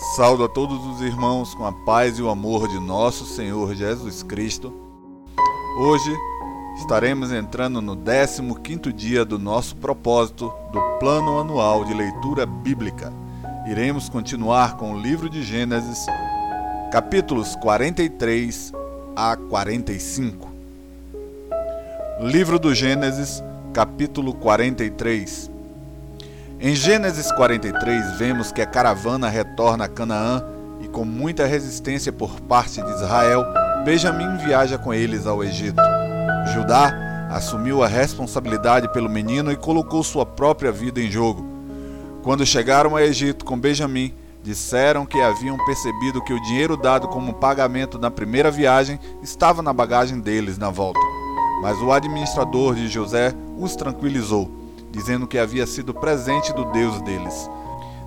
Saúdo a todos os irmãos com a paz e o amor de nosso Senhor Jesus Cristo. Hoje estaremos entrando no 15º dia do nosso propósito do Plano Anual de Leitura Bíblica. Iremos continuar com o livro de Gênesis, capítulos 43 a 45. Livro do Gênesis, capítulo 43. Em Gênesis 43, vemos que a caravana retorna a Canaã e, com muita resistência por parte de Israel, Benjamim viaja com eles ao Egito. Judá assumiu a responsabilidade pelo menino e colocou sua própria vida em jogo. Quando chegaram ao Egito com Benjamim, disseram que haviam percebido que o dinheiro dado como pagamento na primeira viagem estava na bagagem deles na volta. Mas o administrador de José os tranquilizou dizendo que havia sido presente do Deus deles.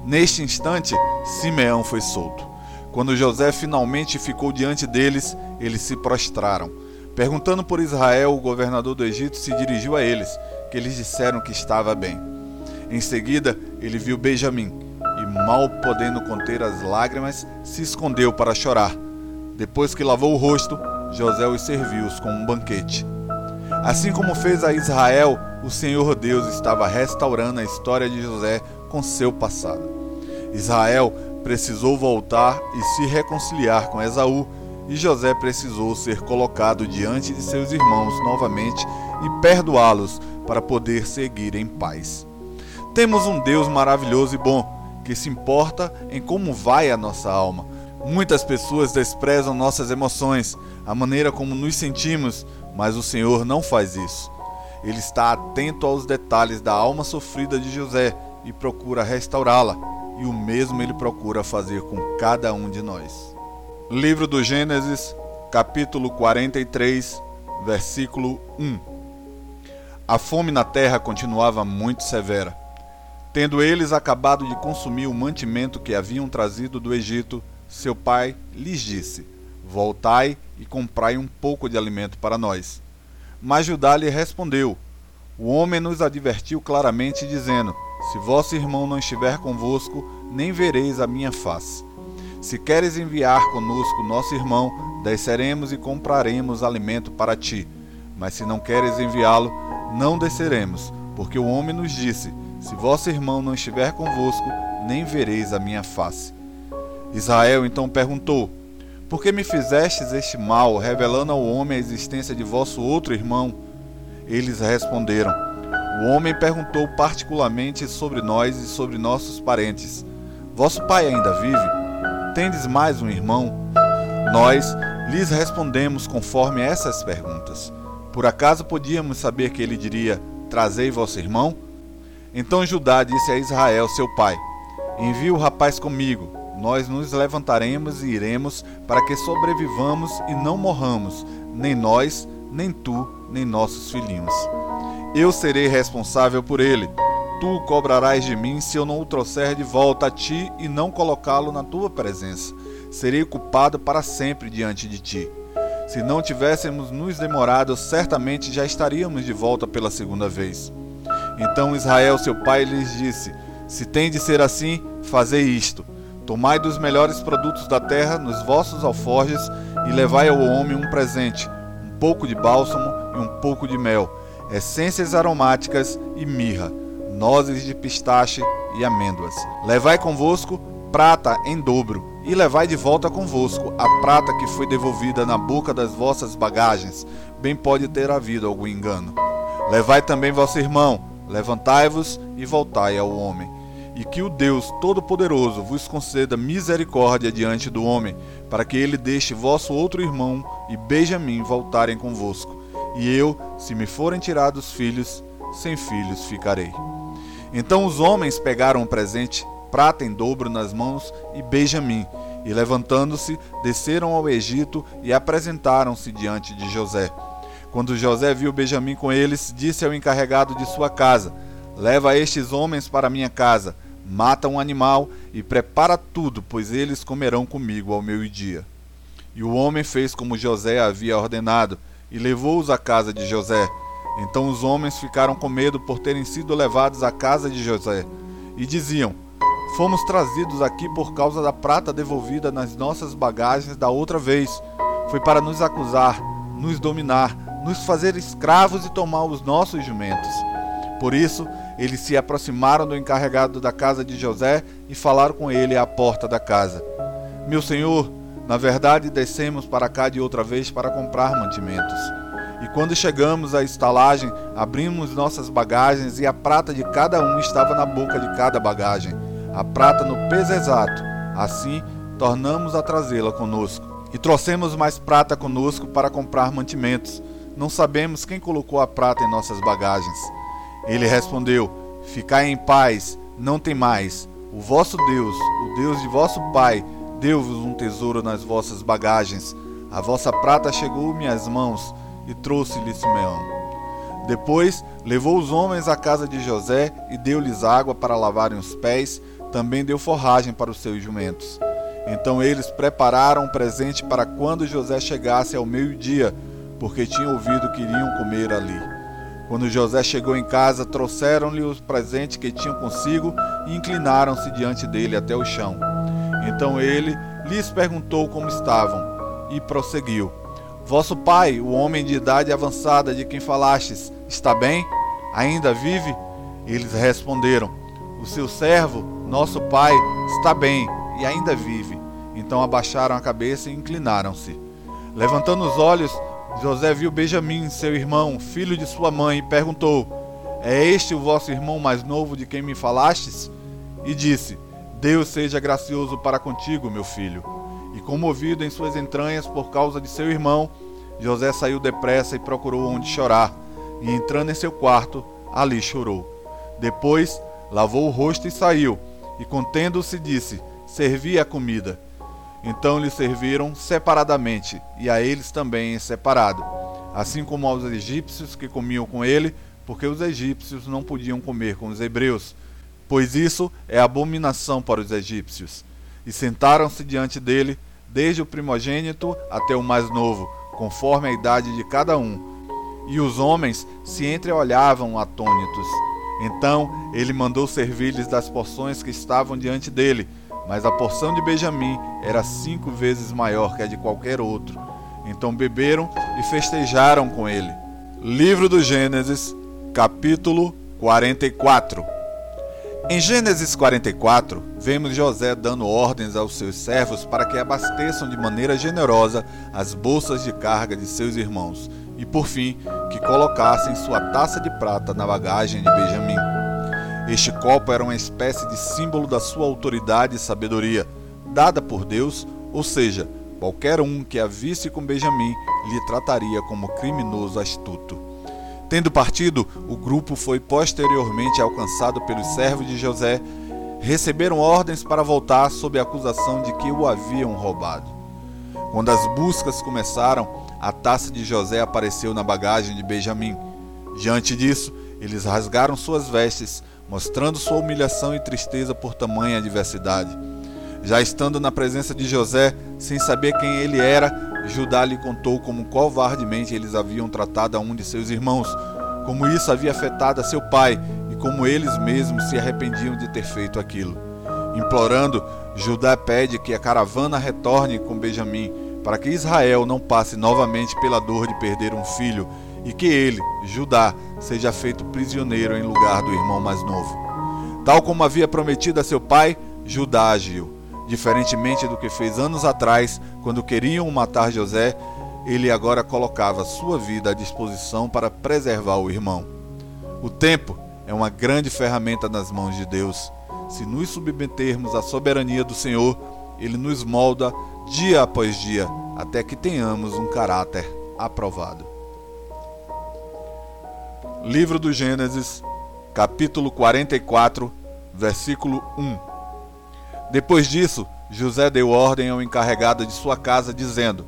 Neste instante, Simeão foi solto. Quando José finalmente ficou diante deles, eles se prostraram. Perguntando por Israel, o governador do Egito se dirigiu a eles, que eles disseram que estava bem. Em seguida, ele viu Benjamim e, mal podendo conter as lágrimas, se escondeu para chorar. Depois que lavou o rosto, José os serviu com um banquete. Assim como fez a Israel, o Senhor Deus estava restaurando a história de José com seu passado. Israel precisou voltar e se reconciliar com Esaú, e José precisou ser colocado diante de seus irmãos novamente e perdoá-los para poder seguir em paz. Temos um Deus maravilhoso e bom, que se importa em como vai a nossa alma. Muitas pessoas desprezam nossas emoções, a maneira como nos sentimos, mas o Senhor não faz isso. Ele está atento aos detalhes da alma sofrida de José e procura restaurá-la, e o mesmo ele procura fazer com cada um de nós. Livro do Gênesis, capítulo 43, versículo 1. A fome na terra continuava muito severa. Tendo eles acabado de consumir o mantimento que haviam trazido do Egito, seu pai lhes disse: Voltai e comprai um pouco de alimento para nós. Mas Judá lhe respondeu: O homem nos advertiu claramente, dizendo: Se vosso irmão não estiver convosco, nem vereis a minha face. Se queres enviar conosco nosso irmão, desceremos e compraremos alimento para ti. Mas se não queres enviá-lo, não desceremos, porque o homem nos disse: Se vosso irmão não estiver convosco, nem vereis a minha face. Israel então perguntou: por que me fizestes este mal, revelando ao homem a existência de vosso outro irmão? Eles responderam: O homem perguntou particularmente sobre nós e sobre nossos parentes. Vosso pai ainda vive? Tendes mais um irmão? Nós lhes respondemos conforme essas perguntas. Por acaso podíamos saber que ele diria: Trazei vosso irmão? Então Judá disse a Israel, seu pai: Envie o rapaz comigo nós nos levantaremos e iremos para que sobrevivamos e não morramos, nem nós, nem tu, nem nossos filhinhos. Eu serei responsável por ele. Tu cobrarás de mim se eu não o trouxer de volta a ti e não colocá-lo na tua presença. Serei culpado para sempre diante de ti. Se não tivéssemos nos demorado, certamente já estaríamos de volta pela segunda vez. Então Israel, seu pai, lhes disse: Se tem de ser assim, fazei isto Tomai dos melhores produtos da terra nos vossos alforjes e levai ao homem um presente, um pouco de bálsamo e um pouco de mel, essências aromáticas e mirra, nozes de pistache e amêndoas. Levai convosco prata em dobro, e levai de volta convosco a prata que foi devolvida na boca das vossas bagagens, bem pode ter havido algum engano. Levai também vosso irmão, levantai-vos e voltai ao homem e que o Deus Todo-Poderoso vos conceda misericórdia diante do homem, para que ele deixe vosso outro irmão e Benjamim voltarem convosco. E eu, se me forem tirados filhos, sem filhos ficarei. Então os homens pegaram o presente, prata em dobro nas mãos e Benjamim, e levantando-se, desceram ao Egito e apresentaram-se diante de José. Quando José viu Benjamim com eles, disse ao encarregado de sua casa: Leva estes homens para minha casa mata um animal e prepara tudo, pois eles comerão comigo ao meio-dia. E o homem fez como José havia ordenado, e levou-os à casa de José. Então os homens ficaram com medo por terem sido levados à casa de José, e diziam: Fomos trazidos aqui por causa da prata devolvida nas nossas bagagens da outra vez. Foi para nos acusar, nos dominar, nos fazer escravos e tomar os nossos jumentos. Por isso, eles se aproximaram do encarregado da casa de José e falaram com ele à porta da casa. Meu senhor, na verdade descemos para cá de outra vez para comprar mantimentos. E quando chegamos à estalagem, abrimos nossas bagagens e a prata de cada um estava na boca de cada bagagem, a prata no peso exato. Assim, tornamos a trazê-la conosco. E trouxemos mais prata conosco para comprar mantimentos. Não sabemos quem colocou a prata em nossas bagagens. Ele respondeu: Ficai em paz, não tem mais. O vosso Deus, o Deus de vosso Pai, deu-vos um tesouro nas vossas bagagens. A vossa prata chegou-me às mãos e trouxe-lhe Simeão. Depois levou os homens à casa de José e deu-lhes água para lavarem os pés, também deu forragem para os seus jumentos. Então eles prepararam um presente para quando José chegasse ao meio-dia, porque tinham ouvido que iriam comer ali. Quando José chegou em casa, trouxeram-lhe os presentes que tinham consigo e inclinaram-se diante dele até o chão. Então ele lhes perguntou como estavam e prosseguiu: Vosso pai, o homem de idade avançada de quem falastes, está bem? Ainda vive? Eles responderam: O seu servo, nosso pai, está bem e ainda vive. Então abaixaram a cabeça e inclinaram-se. Levantando os olhos, José viu Benjamim, seu irmão, filho de sua mãe, e perguntou: É este o vosso irmão mais novo de quem me falastes? E disse: Deus seja gracioso para contigo, meu filho. E comovido em suas entranhas por causa de seu irmão, José saiu depressa e procurou onde chorar. E entrando em seu quarto, ali chorou. Depois lavou o rosto e saiu. E contendo-se, disse: Servi a comida. Então lhe serviram separadamente, e a eles também em separado, assim como aos egípcios que comiam com ele, porque os egípcios não podiam comer com os hebreus, pois isso é abominação para os egípcios. E sentaram-se diante dele, desde o primogênito até o mais novo, conforme a idade de cada um. E os homens se entreolhavam atônitos. Então ele mandou servir-lhes das porções que estavam diante dele, mas a porção de Benjamim era cinco vezes maior que a de qualquer outro. Então beberam e festejaram com ele. Livro do Gênesis, capítulo 44. Em Gênesis 44, vemos José dando ordens aos seus servos para que abasteçam de maneira generosa as bolsas de carga de seus irmãos, e por fim, que colocassem sua taça de prata na bagagem de Benjamim. Este copo era uma espécie de símbolo da sua autoridade e sabedoria, dada por Deus, ou seja, qualquer um que a visse com Benjamim lhe trataria como criminoso astuto. Tendo partido, o grupo foi posteriormente alcançado pelos servos de José, receberam ordens para voltar sob a acusação de que o haviam roubado. Quando as buscas começaram, a taça de José apareceu na bagagem de Benjamim. Diante disso, eles rasgaram suas vestes, mostrando sua humilhação e tristeza por tamanha adversidade. Já estando na presença de José, sem saber quem ele era, Judá lhe contou como covardemente eles haviam tratado a um de seus irmãos, como isso havia afetado a seu pai e como eles mesmos se arrependiam de ter feito aquilo. Implorando, Judá pede que a caravana retorne com Benjamim, para que Israel não passe novamente pela dor de perder um filho e que ele, Judá, seja feito prisioneiro em lugar do irmão mais novo. Tal como havia prometido a seu pai, Judá agiu. Diferentemente do que fez anos atrás, quando queriam matar José, ele agora colocava sua vida à disposição para preservar o irmão. O tempo é uma grande ferramenta nas mãos de Deus. Se nos submetermos à soberania do Senhor, ele nos molda dia após dia, até que tenhamos um caráter aprovado. Livro do Gênesis, capítulo 44, versículo 1. Depois disso, José deu ordem ao encarregado de sua casa, dizendo: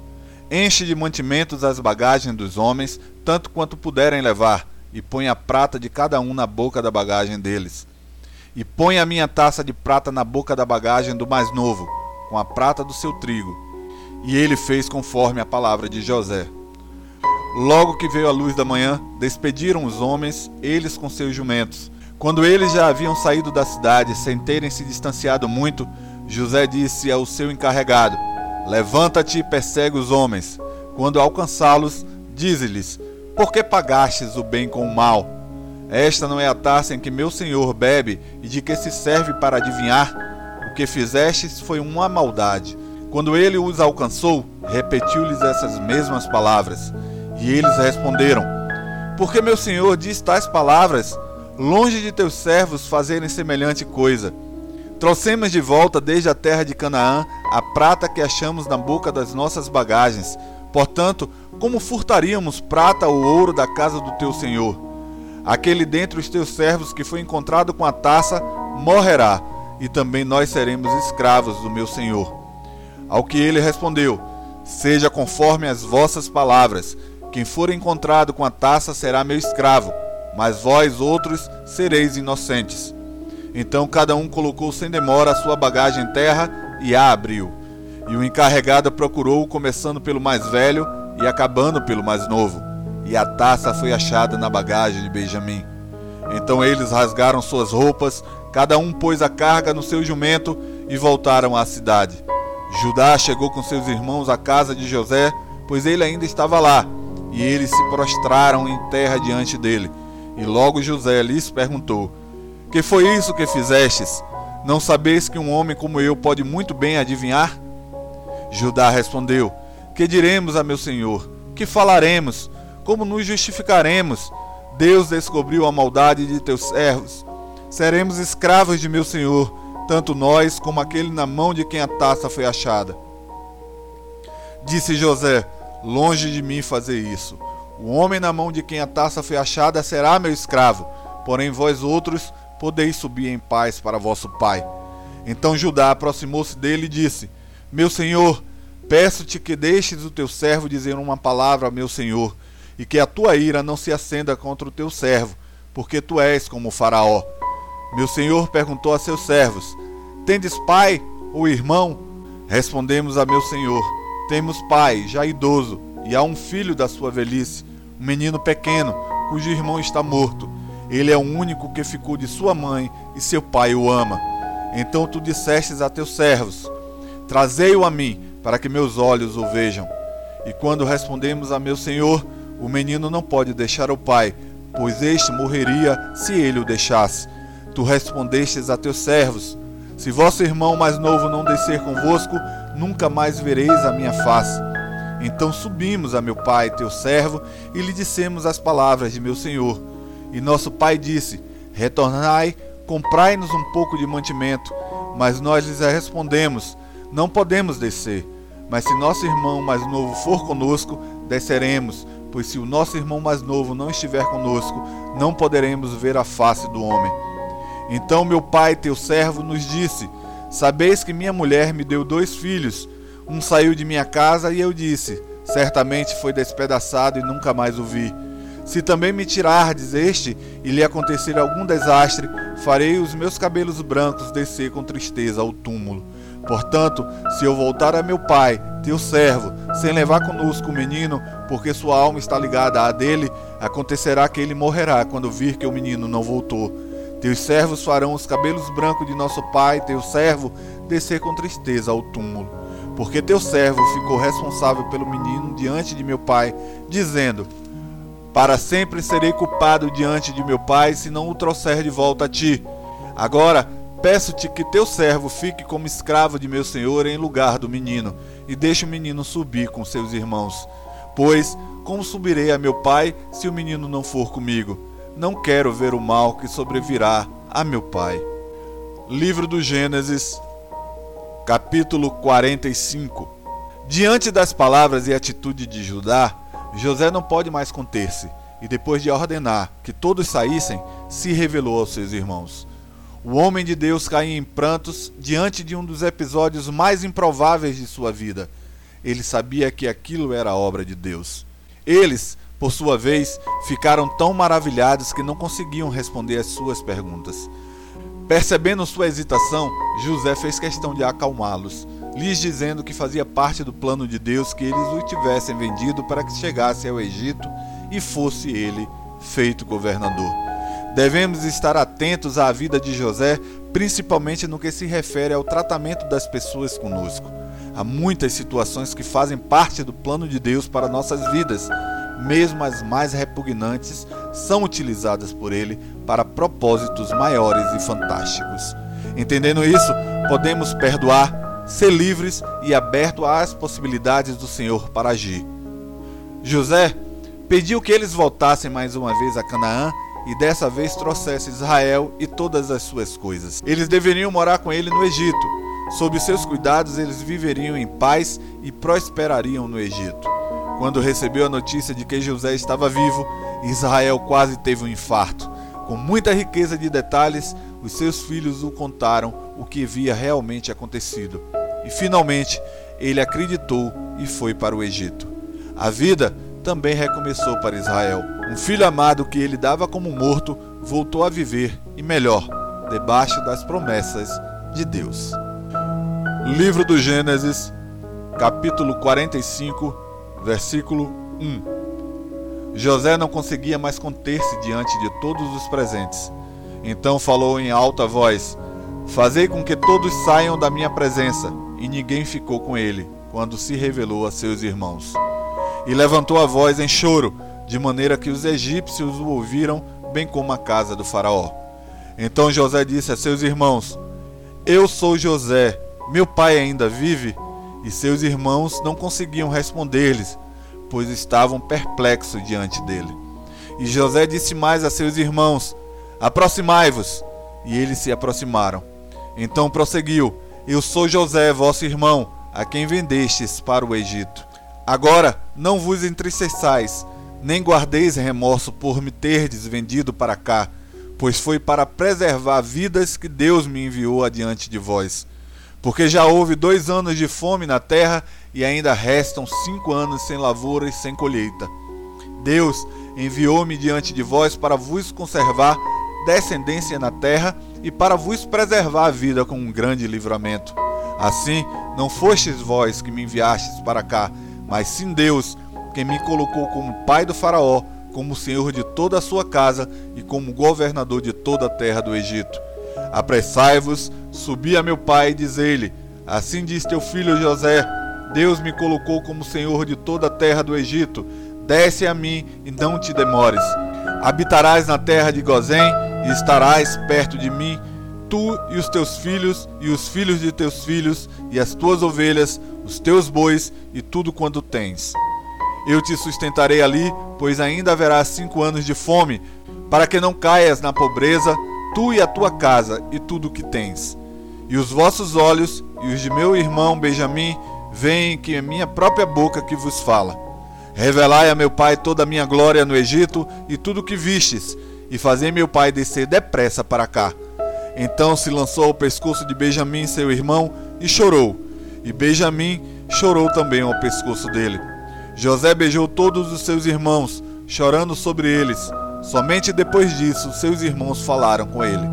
Enche de mantimentos as bagagens dos homens, tanto quanto puderem levar, e põe a prata de cada um na boca da bagagem deles. E põe a minha taça de prata na boca da bagagem do mais novo, com a prata do seu trigo. E ele fez conforme a palavra de José. Logo que veio a luz da manhã, despediram os homens, eles com seus jumentos. Quando eles já haviam saído da cidade, sem terem se distanciado muito, José disse ao seu encarregado: Levanta-te e persegue os homens. Quando alcançá-los, dize-lhes: Por que pagastes o bem com o mal? Esta não é a taça em que meu senhor bebe e de que se serve para adivinhar? O que fizestes foi uma maldade. Quando ele os alcançou, repetiu-lhes essas mesmas palavras. E eles responderam: Porque meu senhor diz tais palavras? longe de teus servos fazerem semelhante coisa. Trouxemos de volta desde a terra de Canaã a prata que achamos na boca das nossas bagagens. Portanto, como furtaríamos prata ou ouro da casa do teu senhor? Aquele dentre os teus servos que foi encontrado com a taça morrerá, e também nós seremos escravos do meu senhor. Ao que ele respondeu: Seja conforme as vossas palavras. Quem for encontrado com a taça será meu escravo mas vós outros sereis inocentes. Então cada um colocou sem demora a sua bagagem em terra e a abriu. E o encarregado procurou, começando pelo mais velho e acabando pelo mais novo. E a taça foi achada na bagagem de Benjamim. Então eles rasgaram suas roupas, cada um pôs a carga no seu jumento e voltaram à cidade. Judá chegou com seus irmãos à casa de José, pois ele ainda estava lá, e eles se prostraram em terra diante dele. E logo José lhes perguntou: Que foi isso que fizestes? Não sabeis que um homem como eu pode muito bem adivinhar? Judá respondeu: Que diremos a meu senhor? Que falaremos? Como nos justificaremos? Deus descobriu a maldade de teus servos. Seremos escravos de meu senhor, tanto nós como aquele na mão de quem a taça foi achada. Disse José: Longe de mim fazer isso. O homem na mão de quem a taça foi achada será meu escravo, porém vós outros podeis subir em paz para vosso pai. Então Judá aproximou-se dele e disse: Meu senhor, peço-te que deixes o teu servo dizer uma palavra a meu senhor, e que a tua ira não se acenda contra o teu servo, porque tu és como o Faraó. Meu senhor perguntou a seus servos: Tendes pai ou irmão? Respondemos a meu senhor: Temos pai, já idoso e há um filho da sua velhice, um menino pequeno, cujo irmão está morto. Ele é o único que ficou de sua mãe e seu pai o ama. Então tu dissestes a teus servos: Trazei-o a mim, para que meus olhos o vejam. E quando respondemos a meu senhor, o menino não pode deixar o pai, pois este morreria se ele o deixasse. Tu respondestes a teus servos: Se vosso irmão mais novo não descer convosco, nunca mais vereis a minha face. Então subimos a meu pai, teu servo, e lhe dissemos as palavras de meu senhor. E nosso pai disse: Retornai, comprai-nos um pouco de mantimento. Mas nós lhes respondemos: Não podemos descer. Mas se nosso irmão mais novo for conosco, desceremos, pois se o nosso irmão mais novo não estiver conosco, não poderemos ver a face do homem. Então meu pai, teu servo, nos disse: Sabeis que minha mulher me deu dois filhos. Um saiu de minha casa e eu disse: Certamente foi despedaçado e nunca mais o vi. Se também me tirardes este e lhe acontecer algum desastre, farei os meus cabelos brancos descer com tristeza ao túmulo. Portanto, se eu voltar a meu pai, teu servo, sem levar conosco o menino, porque sua alma está ligada à dele, acontecerá que ele morrerá quando vir que o menino não voltou. Teus servos farão os cabelos brancos de nosso pai, teu servo, descer com tristeza ao túmulo porque teu servo ficou responsável pelo menino diante de meu pai, dizendo: Para sempre serei culpado diante de meu pai se não o trouxer de volta a ti. Agora, peço-te que teu servo fique como escravo de meu senhor em lugar do menino, e deixe o menino subir com seus irmãos. Pois, como subirei a meu pai se o menino não for comigo? Não quero ver o mal que sobrevirá a meu pai. Livro do Gênesis, capítulo 45. Diante das palavras e atitude de Judá, José não pode mais conter-se, e depois de ordenar que todos saíssem, se revelou aos seus irmãos. O homem de Deus caiu em prantos diante de um dos episódios mais improváveis de sua vida. Ele sabia que aquilo era obra de Deus. Eles, por sua vez, ficaram tão maravilhados que não conseguiam responder às suas perguntas. Percebendo sua hesitação, José fez questão de acalmá-los, lhes dizendo que fazia parte do plano de Deus que eles o tivessem vendido para que chegasse ao Egito e fosse ele feito governador. Devemos estar atentos à vida de José, principalmente no que se refere ao tratamento das pessoas conosco. Há muitas situações que fazem parte do plano de Deus para nossas vidas, mesmo as mais repugnantes, são utilizadas por Ele para propósitos maiores e fantásticos. Entendendo isso, podemos perdoar, ser livres e abertos às possibilidades do Senhor para agir. José pediu que eles voltassem mais uma vez a Canaã e dessa vez trouxesse Israel e todas as suas coisas. Eles deveriam morar com ele no Egito. Sob seus cuidados, eles viveriam em paz e prosperariam no Egito. Quando recebeu a notícia de que José estava vivo, Israel quase teve um infarto. Com muita riqueza de detalhes, os seus filhos o contaram o que havia realmente acontecido. E finalmente, ele acreditou e foi para o Egito. A vida também recomeçou para Israel. Um filho amado que ele dava como morto voltou a viver, e melhor, debaixo das promessas de Deus. Livro do Gênesis, capítulo 45, versículo 1. José não conseguia mais conter-se diante de todos os presentes. Então falou em alta voz: Fazei com que todos saiam da minha presença. E ninguém ficou com ele, quando se revelou a seus irmãos e levantou a voz em choro, de maneira que os egípcios o ouviram, bem como a casa do Faraó. Então José disse a seus irmãos: Eu sou José, meu pai ainda vive? E seus irmãos não conseguiam responder-lhes, pois estavam perplexos diante dele. E José disse mais a seus irmãos: Aproximai-vos. E eles se aproximaram. Então prosseguiu: Eu sou José, vosso irmão, a quem vendestes para o Egito. Agora não vos entristeçais, nem guardeis remorso por me terdes vendido para cá, pois foi para preservar vidas que Deus me enviou adiante de vós. Porque já houve dois anos de fome na terra e ainda restam cinco anos sem lavoura e sem colheita. Deus enviou-me diante de vós para vos conservar descendência na terra e para vos preservar a vida com um grande livramento. Assim, não fostes vós que me enviastes para cá, mas sim Deus, quem me colocou como pai do Faraó, como senhor de toda a sua casa e como governador de toda a terra do Egito. Apressai-vos, subi a meu pai e dizei-lhe: Assim diz teu filho José: Deus me colocou como senhor de toda a terra do Egito. Desce a mim e não te demores. Habitarás na terra de Gozém e estarás perto de mim, tu e os teus filhos e os filhos de teus filhos e as tuas ovelhas, os teus bois e tudo quanto tens. Eu te sustentarei ali, pois ainda haverá cinco anos de fome, para que não caias na pobreza, tu e a tua casa e tudo o que tens. E os vossos olhos e os de meu irmão Benjamim veem que é minha própria boca que vos fala. Revelai a meu pai toda a minha glória no Egito e tudo o que vistes, e fazei meu pai descer depressa para cá. Então se lançou ao pescoço de Benjamim, seu irmão, e chorou e Benjamim chorou também ao pescoço dele. José beijou todos os seus irmãos, chorando sobre eles. Somente depois disso, seus irmãos falaram com ele.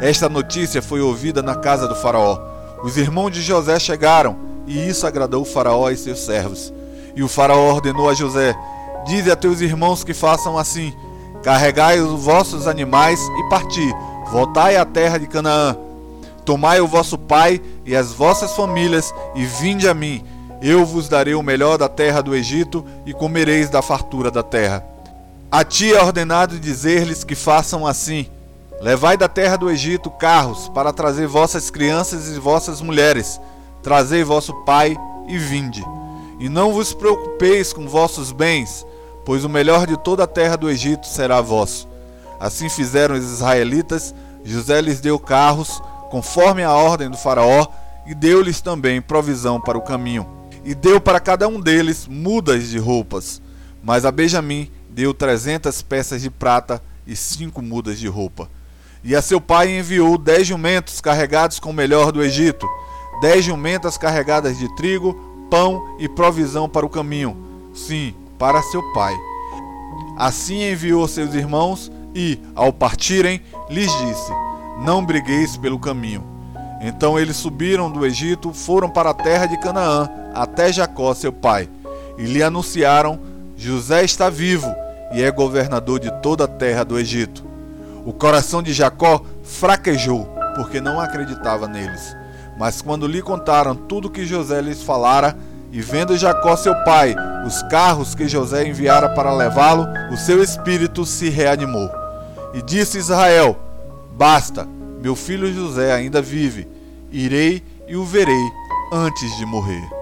Esta notícia foi ouvida na casa do Faraó. Os irmãos de José chegaram, e isso agradou o Faraó e seus servos. E o Faraó ordenou a José: Dize a teus irmãos que façam assim: Carregai os vossos animais e parti, voltai à terra de Canaã Tomai o vosso pai e as vossas famílias e vinde a mim. Eu vos darei o melhor da terra do Egito e comereis da fartura da terra. A ti é ordenado dizer-lhes que façam assim: Levai da terra do Egito carros para trazer vossas crianças e vossas mulheres. Trazei vosso pai e vinde. E não vos preocupeis com vossos bens, pois o melhor de toda a terra do Egito será vosso. Assim fizeram os israelitas. José lhes deu carros conforme a ordem do Faraó, e deu-lhes também provisão para o caminho. E deu para cada um deles mudas de roupas. Mas a Benjamim deu trezentas peças de prata e cinco mudas de roupa. E a seu pai enviou dez jumentos carregados com o melhor do Egito, dez jumentas carregadas de trigo, pão e provisão para o caminho, sim, para seu pai. Assim enviou seus irmãos e, ao partirem, lhes disse: não brigueis pelo caminho. Então eles subiram do Egito, foram para a terra de Canaã, até Jacó, seu pai, e lhe anunciaram: José está vivo e é governador de toda a terra do Egito. O coração de Jacó fraquejou, porque não acreditava neles. Mas quando lhe contaram tudo que José lhes falara, e vendo Jacó seu pai os carros que José enviara para levá-lo, o seu espírito se reanimou. E disse Israel: Basta, meu filho José ainda vive, irei e o verei antes de morrer.